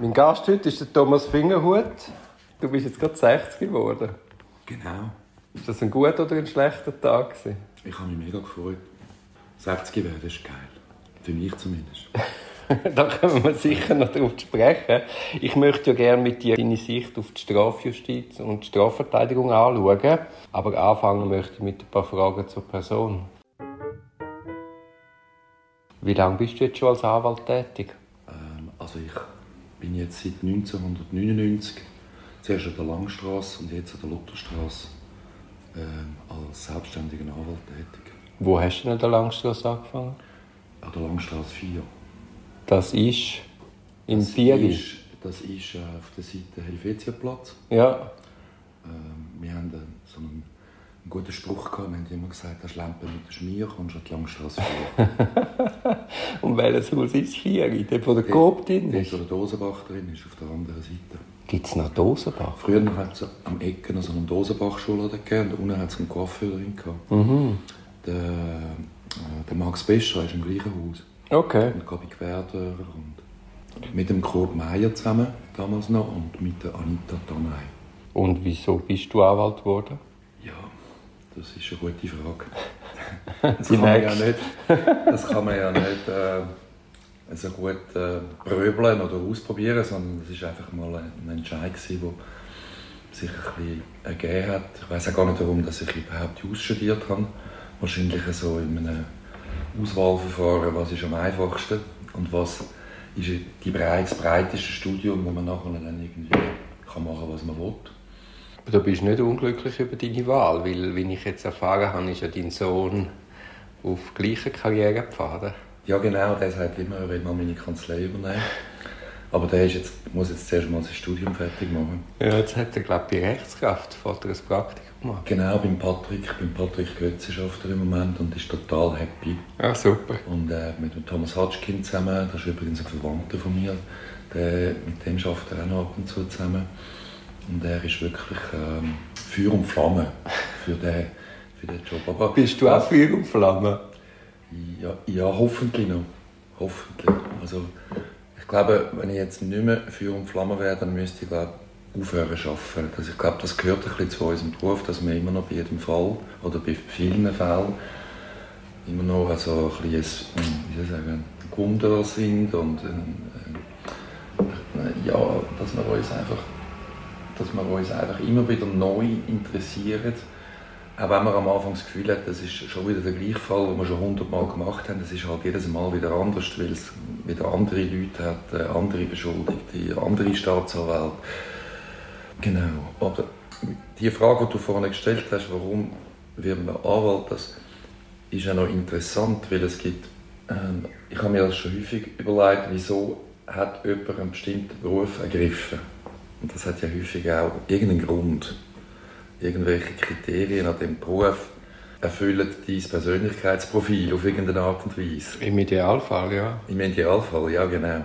Mein Gast heute ist der Thomas Fingerhut. Du bist jetzt gerade 60 geworden. Genau. Ist das ein guter oder ein schlechter Tag? Gewesen? Ich habe mich mega gefreut. 60 werden ist geil. Für mich zumindest. da können wir sicher noch drauf sprechen. Ich möchte ja gerne mit dir deine Sicht auf die Strafjustiz und die Strafverteidigung anschauen. Aber anfangen möchte ich mit ein paar Fragen zur Person. Wie lange bist du jetzt schon als Anwalt tätig? Ähm, also ich bin jetzt seit 1999 zuerst an der Langstrasse und jetzt an der Lutherstrasse ähm, als selbstständiger Anwalt tätig. Wo hast du denn an der Langstrasse angefangen? An der Langstrasse 4. Das ist im Bieri? ist, das ist äh, auf der Seite Helvetiaplatz. Ja. Ähm, wir haben äh, so einen, einen guten Spruch gehabt. Wir haben immer gesagt, das Schlempen mit der Schmier kommst du an die Langstrasse 4. Und welches Haus ist das Vieri? Dort, wo der Coop drin ist? wo der Dosenbach drin ist, auf der anderen Seite. Gibt es noch Dosenbach? Früher hat es am Ecken noch so einen Dosenbach-Schuladen gegeben und unten hat es einen Coiffeur drin gehabt. Mhm. Der, äh, der Max Bescher ist im gleichen Haus. Okay. Und Gabi Querdörr und mit dem Kurt Meier zusammen damals noch und mit der Anita Tanay. Und wieso bist du Anwalt geworden? Das ist eine gute Frage. Das kann man ja nicht, das kann man ja nicht äh, so gut äh, pröbeln oder ausprobieren, sondern das ist einfach mal ein Entscheid gewesen, der sich ein bisschen ergeben hat. Ich weiß auch gar nicht, warum dass ich überhaupt Jus studiert habe. Wahrscheinlich so in einem Auswahlverfahren, was ist am einfachsten und was ist die breit, das breiteste Studium, wo man nachher dann irgendwie kann machen was man will. Du bist nicht unglücklich über deine Wahl, weil, wie ich jetzt erfahren habe, ist ja dein Sohn auf gleichen Karrierepfaden. Ja, genau, der sagt immer, er will mal meine Kanzlei übernehmen. Aber der ist jetzt, muss jetzt zuerst mal sein Studium fertig machen. Ja, jetzt hat er, glaube ich, bei Rechtskraft er ein Praktikum gemacht. Genau, beim Patrick, beim Patrick er im Moment und ist total happy. Ah, super. Und äh, mit dem Thomas Hatschkin zusammen, das ist übrigens ein Verwandter von mir, der, mit dem schafft er auch noch ab und zu zusammen. Und er ist wirklich ähm, Feuer und Flamme für den, für den Job. Aber Bist du auch Feuer und Flamme? Ja, ja, hoffentlich noch. Hoffentlich. Also, ich glaube, wenn ich jetzt nicht mehr Feuer und Flamme wäre, dann müsste ich glaube, aufhören zu arbeiten. Also, ich glaube, das gehört ein bisschen zu unserem Beruf, dass wir immer noch bei jedem Fall oder bei vielen Fällen immer noch also ein bisschen, wie soll ich sagen, Wunder sind und ein, ein, ja, dass wir uns einfach dass wir uns einfach immer wieder neu interessieren auch wenn man am Anfang das Gefühl hat, das ist schon wieder der gleiche Fall, den wir schon hundertmal gemacht haben, das ist halt jedes Mal wieder anders, weil es wieder andere Leute hat, äh, andere Beschuldigte, andere Staatsanwälte. Genau. Aber die Frage, die du vorhin gestellt hast, warum wird man Anwalt, das ist ja noch interessant, weil es gibt, ähm, ich habe mir das schon häufig überlegt, wieso hat jemand einen bestimmten Beruf ergriffen. Und das hat ja häufig auch irgendeinen Grund irgendwelche Kriterien an dem Beruf erfüllen dein Persönlichkeitsprofil auf irgendeine Art und Weise. Im Idealfall, ja. Im Idealfall, ja genau.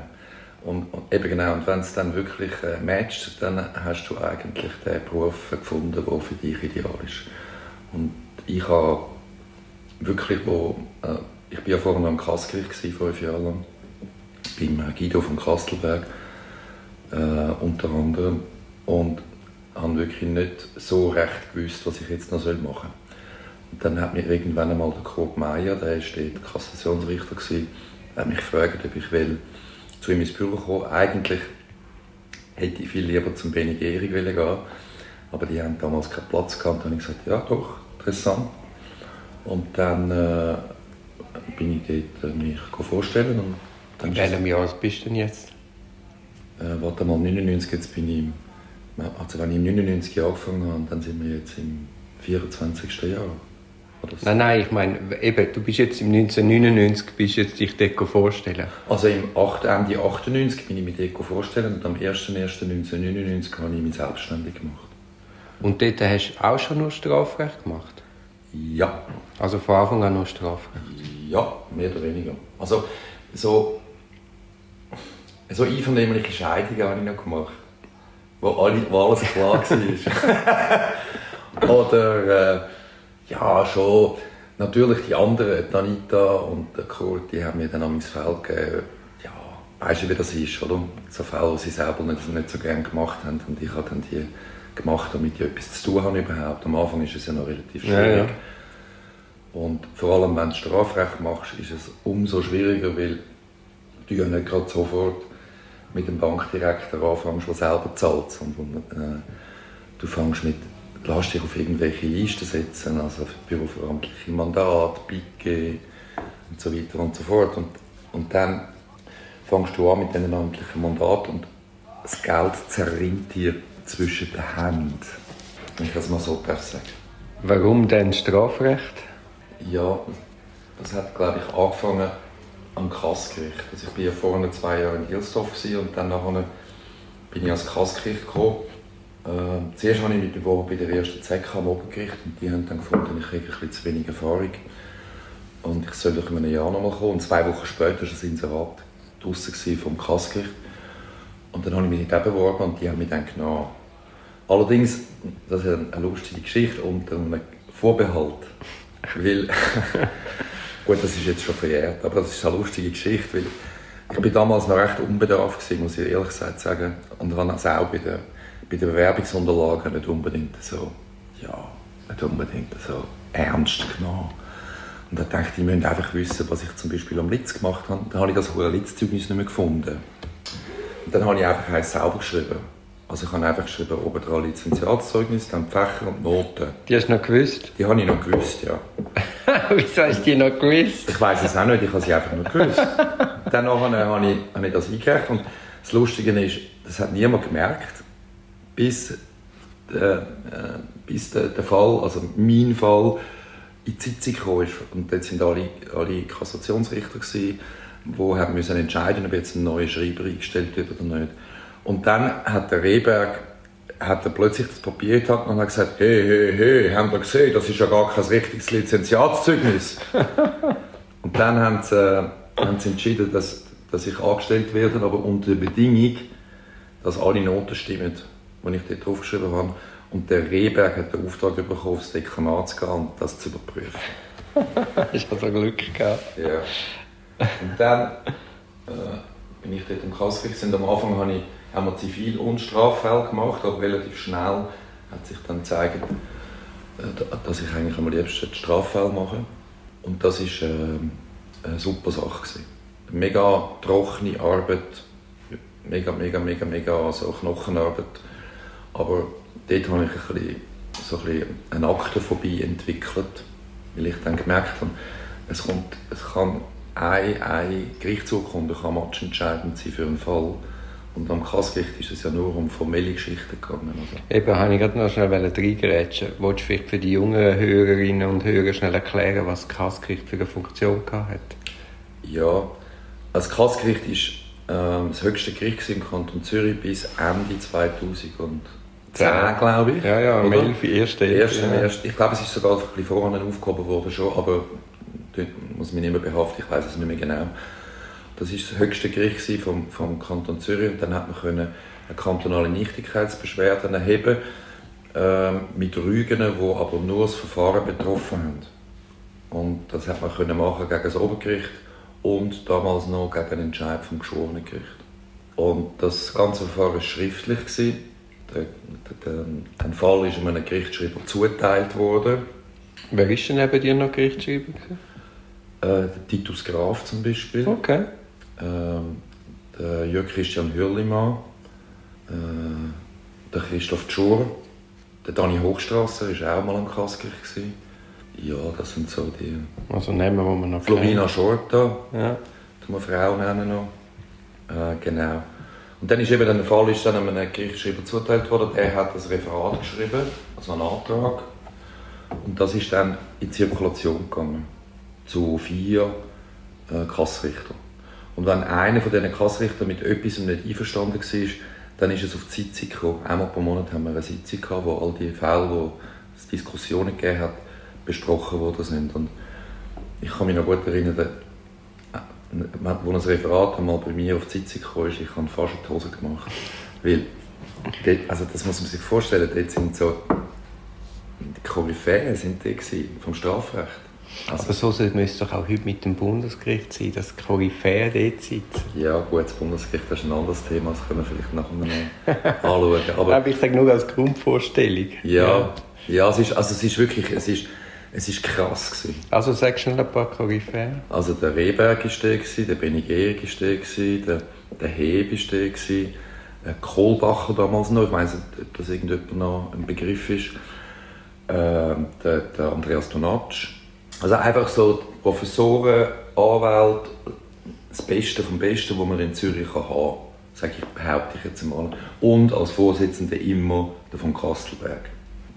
Und, und eben genau, und wenn es dann wirklich äh, matcht, dann hast du eigentlich den Beruf gefunden, der für dich ideal ist. Und ich habe wirklich, wo, äh, ich bin ja vorher noch im Kassgericht gewesen, fünf Jahre lang, beim äh, Guido von Kastelberg äh, unter anderem und habe wirklich nicht so recht gewusst, was ich jetzt noch machen soll. Und dann hat mir irgendwann einmal der Kurt Meier, der war dort Kassationsrichter, gewesen, hat mich gefragt, ob ich will zu ihm ins Büro kommen Eigentlich hätte ich viel lieber zum Benny Gehrig gehen aber die haben damals keinen Platz gehabt. Dann habe ich gesagt, ja doch, interessant. Und dann äh, bin ich dort äh, mich vorstellen. Und dann In welchem Jahr bist du denn jetzt? Äh, warte mal, 99, jetzt bin ich also wenn ich im 99 angefangen habe, dann sind wir jetzt im 24. Jahr. Oder so. Nein, nein, ich meine, eben, du bist jetzt im 1999, bist jetzt dich dort vorstellen. Also im 8, Ende 98 bin ich mit Eco vorstellen und am 01.01.1999 habe ich mich selbstständig gemacht. Und dort hast du auch schon nur Strafrecht gemacht? Ja, Also von Anfang an nur Strafrecht? ja, mehr oder weniger. Also so, so einvernehmliche Scheidungen habe ich noch gemacht, wo, alle, wo alles klar war. oder äh, ja, schon, natürlich die anderen, die Anita und der Kurt, die haben mir dann am Feld gegeben, ja, weißt du, wie das ist, oder? So Fälle, die sie selber nicht, nicht so gerne gemacht haben und ich habe dann die gemacht, damit ich etwas zu tun habe überhaupt. Am Anfang ist es ja noch relativ schwierig. Ja, ja. Und vor allem, wenn du Strafrecht machst, ist es umso schwieriger, weil du ja nicht gerade sofort mit dem Bankdirektor anfängst, der selber zahlt, sondern äh, du fängst mit, lass dich auf irgendwelche Listen setzen, also büroveramtliche Mandat, BIG und so weiter und so fort. Und, und dann fängst du an mit diesen amtlichen Mandat und das Geld zerrinnt dir zwischen den Händen, wenn ich das mal so sagen Warum denn Strafrecht? Ja, das hat, glaube ich, angefangen am Kassgericht. Also ich war ja vorne zwei Jahre in Hilsdorf und dann nachher bin ich ans Kassgericht gekommen. Äh, zuerst habe ich mich beworben bei der ersten ZK am Obergericht und die haben dann gefunden, ich habe ein zu wenig Erfahrung und ich soll doch in einem Jahr nochmal kommen. Und zwei Wochen später war das Inserat draussen vom Kassgericht. Und dann habe ich mich dort beworben und die haben mich dann genommen. Allerdings, das ist eine lustige Geschichte, unter einem Vorbehalt. Weil, gut, das ist jetzt schon verjährt, aber das ist eine lustige Geschichte, weil ich bin damals noch recht unbedarft gewesen, muss ich ehrlich gesagt sagen. Und habe also auch bei den, bei den Bewerbungsunterlagen nicht unbedingt so, ja, nicht unbedingt so ernst genommen. Und da dachte ich, ich müssen einfach wissen, was ich zum Beispiel am Litz gemacht habe. Dann habe ich das Litz-Zeugnis nicht mehr gefunden. Und dann habe ich einfach eins selber geschrieben. Also ich habe einfach geschrieben, oben dran Lizenziatszeugnis, dann Fächer und Noten. Die hast du noch gewusst? Die habe ich noch gewusst, ja. Wieso hast du die noch gewusst? Ich weiß es auch nicht, ich habe sie einfach noch gewusst. dann habe ich, habe ich das eingereicht und das Lustige ist, das hat niemand gemerkt, bis, äh, äh, bis der, der Fall, also mein Fall, in die Sitzung kam. Und dort waren alle, alle Kassationsrichter, gewesen, die haben müssen entscheiden ob jetzt ein neuer Schreiber eingestellt wird oder nicht. Und dann hat der Rehberg hat er plötzlich das Papier gehabt und hat gesagt, hey, hey, hey, haben wir gesehen, das ist ja gar kein richtiges Lizenziatszeugnis. und dann haben sie, äh, haben sie entschieden, dass, dass ich angestellt werde, aber unter der Bedingung, dass alle Noten stimmen, die ich dort draufgeschrieben habe. Und der Rehberg hat den Auftrag bekommen, aufs Dekanat zu gehen und das zu überprüfen. ich habe so Glück gehabt. Ja. Und dann äh, bin ich dort im Kassgericht. Am Anfang habe ich, haben wir Zivil- und Straffälle gemacht, aber relativ schnell hat sich dann gezeigt, äh, dass ich eigentlich am liebsten die Straffälle mache. Und das war äh, eine super Sache. Gewesen. Mega trockene Arbeit, mega, mega, mega, mega so Knochenarbeit. Aber dort habe ich ein bisschen, so ein bisschen eine Aktenphobie entwickelt, weil ich dann gemerkt habe, es, kommt, es kann eine, eine Gerichtsurkunde kann matchentscheidend sein für einen Fall. Und am Kassgericht ist es ja nur um formelle Geschichten gegangen. Oder? Eben, habe ich gerade noch schnell reingerätschen. Wolltest du vielleicht für die jungen Hörerinnen und Hörer schnell erklären, was das Kassgericht für eine Funktion hat? Ja, das Kassgericht war ähm, das höchste Gericht im Kanton Zürich bis Ende 2000 und 10, glaube ich. Ja, ja, am 11. Erste, erste, ja. erste. Ich glaube, es ist sogar ein bisschen vorher aufgehoben worden schon, aber dort muss mich nicht mehr behaften, ich weiß es nicht mehr genau. Das war das höchste Gericht vom, vom Kanton Zürich und dann hat man können eine kantonale Nichtigkeitsbeschwerde erheben äh, mit Rügen, die aber nur das Verfahren betroffen haben. Und das hat man können machen gegen das Obergericht und damals noch gegen den Entscheid vom Geschworenengericht. Und das ganze Verfahren war schriftlich. Der, der, der Fall ist einem Gerichtsschreiber zuteilt worden. Wer ist denn neben dir noch Gerichtsschreiber? Äh, Titus Graf zum Beispiel. Okay. Der Jörg Christian Hürlimann. Äh, der Christoph Tschur. Der Dani Hochstrasser war auch mal am Kassgericht. Ja, das sind so die. Also nehmen wir mal noch Florina Schorta. Ja. Die Frau nennen noch. Äh, genau. Und dann ist eben der Fall, ist dann einem Gerichtsschreiber zuteilt worden, der hat das Referat geschrieben, also einen Antrag. Und das ist dann in Zirkulation gegangen zu vier äh, Kassrichter. Und wenn einer von diesen Kassrichtern mit etwas nicht einverstanden war, dann ist es auf die Sitzung gekommen. Einmal pro Monat haben wir eine Sitzung gehabt, wo all die Fälle, wo es Diskussionen gegeben hat, besprochen worden sind. Und ich kann mich noch gut erinnern, wo ein Referat einmal bei mir auf die Sitzung kam, ich habe fast die Hose gemacht. Weil, also das muss man sich vorstellen, dort sind so, die Koryphäen sind die vom Strafrecht. Also, Aber so müsste es doch auch heute mit dem Bundesgericht sein, dass die Koryphäe dort sitzen. Ja, gut, das Bundesgericht ist ein anderes Thema, das können wir vielleicht nachher noch anschauen. Aber, Aber ich sage nur als Grundvorstellung. Ja, ja, ja es, ist, also es ist wirklich, es ist, es ist krass gewesen. Also sagst du noch ein paar Koryphäen? Also der Rehberg war der, der Benny Gehrig war der, der Heb war der, äh, Kohlbacher damals noch, ich weiß nicht, ob das irgendjemand noch ein Begriff ist, äh, der, der, Andreas Donatsch. Also einfach so Professoren, Anwälte, das Beste vom Besten, was man in Zürich haben kann, sage ich, behaupte ich jetzt mal. Und als Vorsitzender immer der von Kastelberg.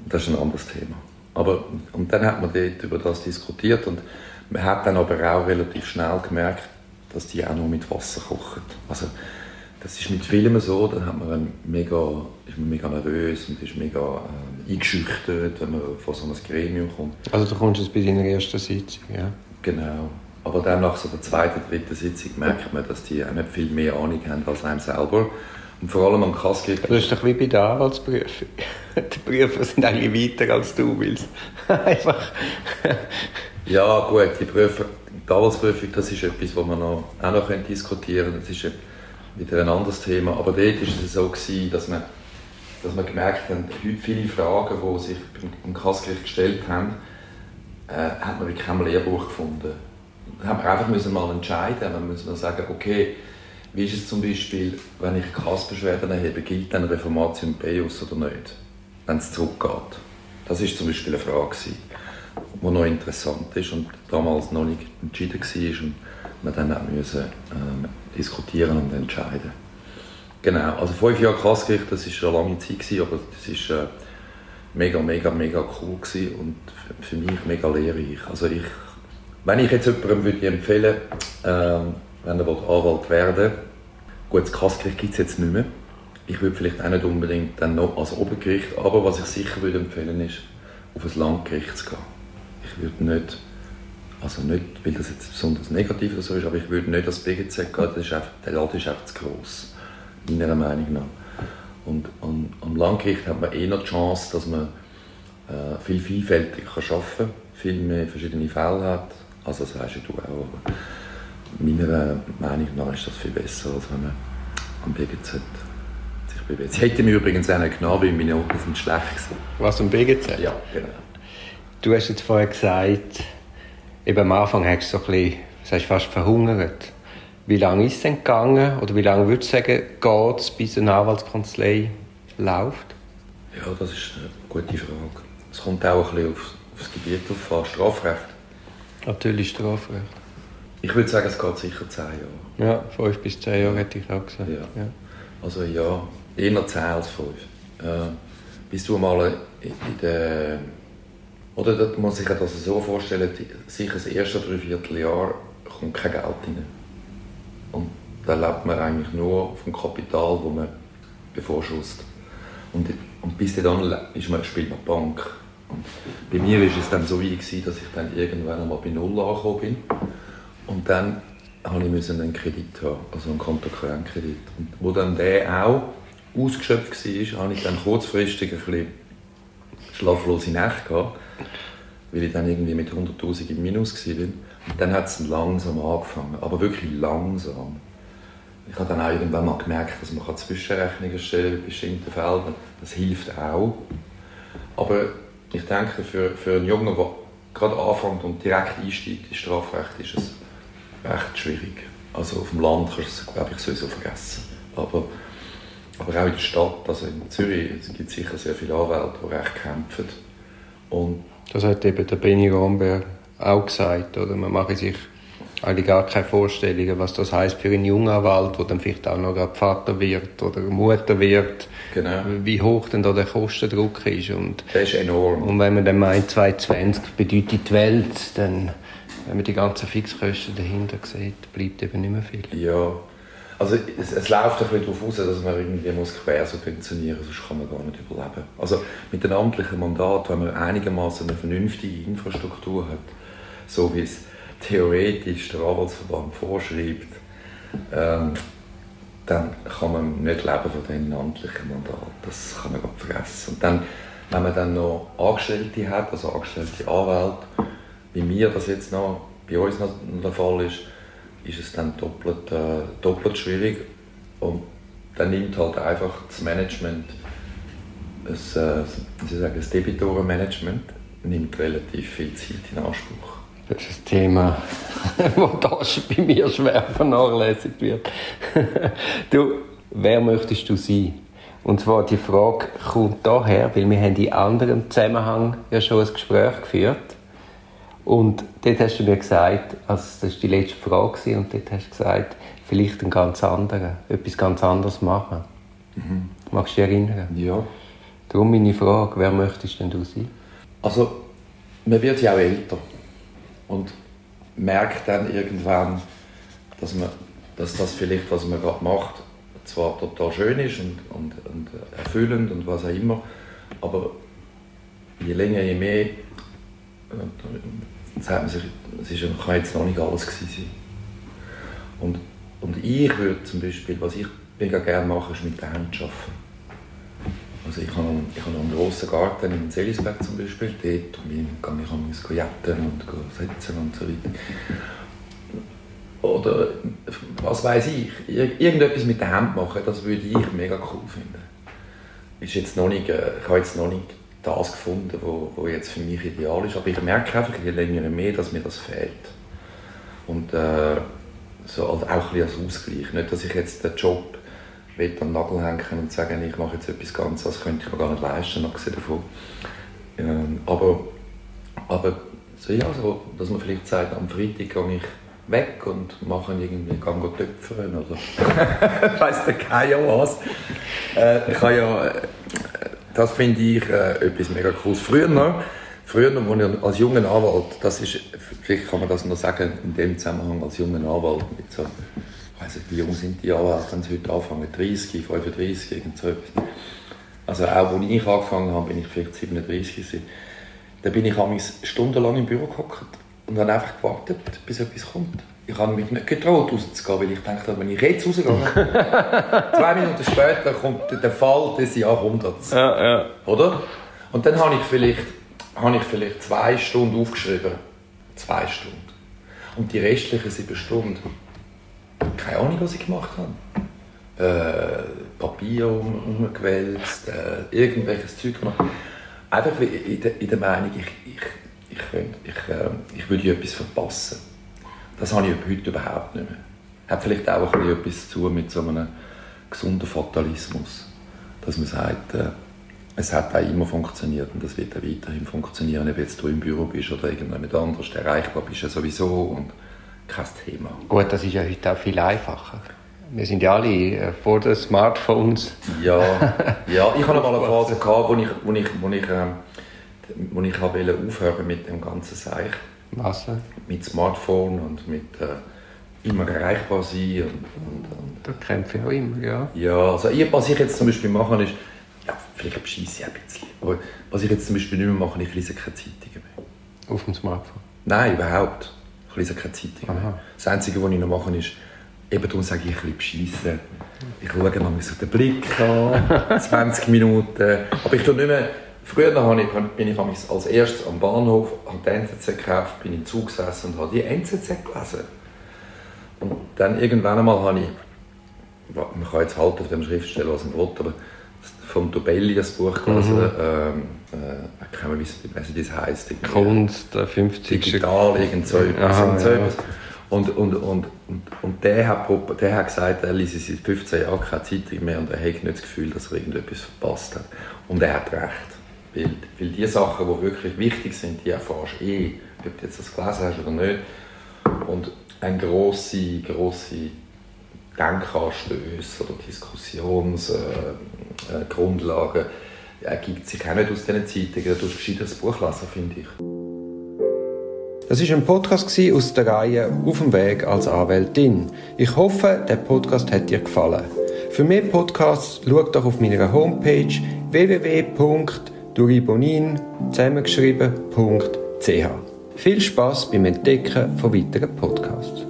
Das ist ein anderes Thema. Aber, und dann hat man dort über das diskutiert und man hat dann aber auch relativ schnell gemerkt, dass die auch nur mit Wasser kochen. Also, das ist mit Filmen so, dann hat man mega, ist man mega nervös und ist mega äh, eingeschüchtert, wenn man vor so einem Gremium kommt. Also du kommst jetzt bei deiner ersten Sitzung, ja? Genau. Aber dann nach so der zweiten, dritten Sitzung merkt man, dass die auch nicht viel mehr Ahnung haben als einem selber. Und vor allem am Kassgericht... Das ist doch wie bei der Anwaltsprüfung. Die Prüfer sind eigentlich weiter als du willst. Einfach... ja gut, die, Prüfer, die Anwaltsprüfung, das ist etwas, was man noch, auch noch diskutieren können. Wieder ein anderes Thema. Aber dort war es so, gewesen, dass man, dass man gemerkt hat, heute viele Fragen, die sich beim Kassgericht gestellt haben, äh, hat man wirklich kein Lehrbuch gefunden. Da haben wir einfach müssen mal entscheiden. Man muss mal sagen, okay, wie ist es zum Beispiel, wenn ich Kassbeschwerden erhebe, gilt dann Reformation Beius oder nicht, wenn es zurückgeht? Das ist zum Beispiel eine Frage, die noch interessant ist und damals noch nicht entschieden war man dann auch müssen, ähm, diskutieren und entscheiden. Genau, also fünf Jahre Kassgericht, das war eine lange Zeit, gewesen, aber das war äh, mega, mega, mega cool und für mich mega lehrreich. Also ich, wenn ich jetzt jemandem würde empfehlen ähm, wenn er Anwalt werden will, gut, das Kassgericht gibt es jetzt nicht mehr. Ich würde vielleicht auch nicht unbedingt dann noch als Obergericht, aber was ich sicher würde empfehlen ist, auf ein Landgericht zu gehen. Ich würde nicht also nicht, weil das jetzt besonders negativ oder so ist, aber ich würde nicht als BGZ gehen, das ist einfach, der Laden ist einfach zu gross, meiner Meinung nach. Und am, am Landgericht hat man eher die Chance, dass man äh, viel vielfältiger kann arbeiten kann, viel mehr verschiedene Fälle hat. Also das weißt du auch, aber meiner Meinung nach ist das viel besser, als wenn man am BGZ sich bewegt. Sie hätte mir übrigens auch nicht genommen, weil meine Noten sind schlecht waren. Was, am BGZ? Ja, genau. Du hast jetzt vorher gesagt, eben am Anfang hast du so ein bisschen, das fast verhungert. Wie lange ist es denn gegangen? Oder wie lange würdest du sagen, geht es, bis eine Anwaltskanzlei läuft? Ja, das ist eine gute Frage. Es kommt auch ein bisschen auf, auf das Gebiet auf Strafrecht. Natürlich Strafrecht. Ich würde sagen, es geht sicher zehn Jahre. Ja, fünf bis zehn Jahre hätte ich auch gesagt. Ja. ja. Also ja, eher zehn als fünf. Äh, bis du mal in der oder das muss sich das so vorstellen, sicher das erste Dreivierteljahr kommt kein Geld rein. Und da lebt man eigentlich nur vom Kapital, das man bevorschusst. Und, und bis dann ist man, spielt man Bank. Und bei mir war es dann so wie, dass ich dann irgendwann einmal bei Null angekommen bin. Und dann musste ich einen Kredit haben, also einen Kontokorrentkredit. Und wo dann der auch ausgeschöpft war, habe ich dann kurzfristig ein bisschen schlaflose Nächte gehabt weil ich dann irgendwie mit 100'000 im Minus war. Und dann hat es langsam angefangen, aber wirklich langsam. Ich habe dann auch irgendwann mal gemerkt, dass man Zwischenrechnungen stellen bei bestimmten Feldern. Das hilft auch. Aber ich denke, für, für einen Jungen, der gerade anfängt und direkt einsteigt ins Strafrecht, ist es recht schwierig. Also auf dem Land kannst du es, glaube ich, sowieso vergessen. Aber, aber auch in der Stadt, also in Zürich, gibt es sicher sehr viele Anwälte, die recht kämpfen. Und das hat eben der Benny Romberg auch gesagt. Oder? Man mache sich eigentlich gar keine Vorstellungen, was das heißt für einen jungen Anwalt, der dann vielleicht auch noch Vater wird oder Mutter wird. Genau. Wie hoch denn da der Kostendruck ist. Und, der ist enorm. Und wenn man dann meint, 2020 bedeutet die Welt, dann, wenn man die ganzen Fixkosten dahinter sieht, bleibt eben nicht mehr viel. Ja, also es, es läuft ein bisschen darauf aus, dass man irgendwie muss quer subventionieren muss, sonst kann man gar nicht überleben. Also mit einem amtlichen Mandat, wenn man einigermaßen eine vernünftige Infrastruktur hat, so wie es theoretisch der Anwaltsverband vorschreibt, ähm, dann kann man nicht leben von diesem amtlichen Mandat. Das kann man gar vergessen. Und dann, wenn man dann noch Angestellte hat, also angestellte Anwälte, bei mir das jetzt noch, bei uns noch der Fall ist, ist es dann doppelt, äh, doppelt schwierig und dann nimmt halt einfach das Management, das, äh, sagen, das Debitorenmanagement nimmt relativ viel Zeit in Anspruch. Das ist ein Thema, das bei mir schwer vernachlässigt wird. du, wer möchtest du sein? Und zwar die Frage kommt daher, weil wir haben in anderem Zusammenhang ja schon ein Gespräch geführt. Und dort hast du mir gesagt, also das war die letzte Frage, und dort hast du gesagt, vielleicht einen ganz anderen, etwas ganz anderes machen. Mhm. Magst du dich erinnern? Ja. Darum meine Frage, wer möchtest denn du sein? Also, man wird ja auch älter und merkt dann irgendwann, dass, man, dass das vielleicht, was man gerade macht, zwar total schön ist und, und, und erfüllend und was auch immer, aber je länger, je mehr, dann sagt man sich, es ist, kann jetzt noch nicht alles gewesen sein. Und, und ich würde zum Beispiel, was ich mega gerne mache, ist mit den Händen arbeiten. Also ich habe, ich habe einen grossen Garten in Selisberg zum Beispiel, dort gehe ich jetten und setzen und so weiter. Oder was weiß ich, irgendetwas mit der Hand machen, das würde ich mega cool finden. Ist jetzt noch nicht, äh, ich habe jetzt noch nicht das gefunden, wo jetzt für mich ideal ist, aber ich merke einfach je länger mehr, dass mir das fehlt. Und äh, so, also auch ein als Ausgleich. Nicht, dass ich jetzt den Job an den Nagel hängen und sagen, ich mache jetzt etwas ganz, das könnte ich mir gar nicht leisten, abgesehen davon. Ähm, aber, aber so, ja, so, dass man vielleicht sagt, am Freitag gehe ich weg und machen irgendwie, gehen töpfern oder weiss der Geier was. Äh, ich habe ja, äh, das finde ich äh, etwas mega cooles. Früher noch, früher noch, als junger Anwalt, das ist, vielleicht kann man das noch sagen, in dem Zusammenhang als junger Anwalt mit so ich weiß nicht, wie jung sind die alle, wenn sie heute anfangen, 30, 35, irgend so etwas. Also auch als ich angefangen habe, bin ich vielleicht 37 gewesen. Da bin ich stundenlang im Büro gehockt und habe einfach gewartet, bis etwas kommt. Ich habe mich nicht getraut, rauszugehen, weil ich dachte, wenn ich jetzt rausgehe, zwei Minuten später kommt der Fall des Jahrhunderts. Ja, ja. Oder? Und dann habe ich, vielleicht, habe ich vielleicht zwei Stunden aufgeschrieben. Zwei Stunden. Und die restlichen sieben Stunden keine Ahnung, was ich gemacht habe. Äh, Papier um, umgewälzt, äh, irgendwelches Zeug gemacht. Einfach in der, in der Meinung, ich, ich, ich, ich, äh, ich würde etwas verpassen. Das habe ich heute überhaupt nicht mehr. Hat vielleicht auch ein etwas zu mit so einem gesunden Fatalismus. Dass man sagt, äh, es hat auch immer funktioniert und das wird auch weiterhin funktionieren, ob jetzt du im Büro bist oder irgendjemand anders erreichbar bist, ja sowieso. Und kein Thema. Gut, das ist ja heute auch viel einfacher. Wir sind ja alle äh, vor den Smartphones. Ja, ja. ich hatte mal eine Phase, gehabt, wo ich, wo ich, wo ich, äh, wo ich aufhören mit dem ganzen Seich. Was? Mit Smartphone und mit äh, immer erreichbar sein. Und, und, und, da kämpfe ich auch immer, ja. Ja, also ich, was ich jetzt zum Beispiel mache, ist, ja, vielleicht bescheisse ich ein bisschen, aber was ich jetzt zum Beispiel nicht mehr mache, ich lese keine Zeitungen mehr. Auf dem Smartphone? Nein, überhaupt. Ich lese keine Zeitung Aha. Das Einzige, was ich noch mache, ist, eben darum sage ich, ein bisschen beschissen. Ich schaue noch so den Blick an, 20 Minuten. Aber ich tue nicht mehr... Früher bin ich als erstes am Bahnhof, habe die NZZ gekauft, bin im Zug gesessen und habe die NZZ gelesen. Und dann irgendwann einmal habe ich, man kann jetzt halten auf dem Schriftsteller, was man will, aber von Tobelli das Buch gelesen. Mhm. Ähm, äh, ich kann nicht wissen, wie das heisst. Kunst, der 50. Digital, irgend so etwas. Aha, so etwas. Und, und, und, und, und der, hat, der hat gesagt, er liest seit 15 Jahren keine Zeitung mehr und er hat nicht das Gefühl, dass er irgendetwas verpasst hat. Und er hat recht. Weil, weil die Sachen, die wirklich wichtig sind, die erfährst du eh, ob du jetzt das gelesen hast oder nicht. Und eine grosse, grosse Denkanstöße oder Diskussionsgrundlagen äh, äh, ergibt sich auch nicht aus diesen Zeitungen. Da tust du das Buch lesen, finde ich. Das war ein Podcast aus der Reihe Auf dem Weg als Anwältin. Ich hoffe, der Podcast hat dir gefallen. Für mehr Podcasts schau doch auf meiner Homepage www.duribonin zusammengeschrieben.ch. Viel Spaß beim Entdecken von weiteren Podcasts.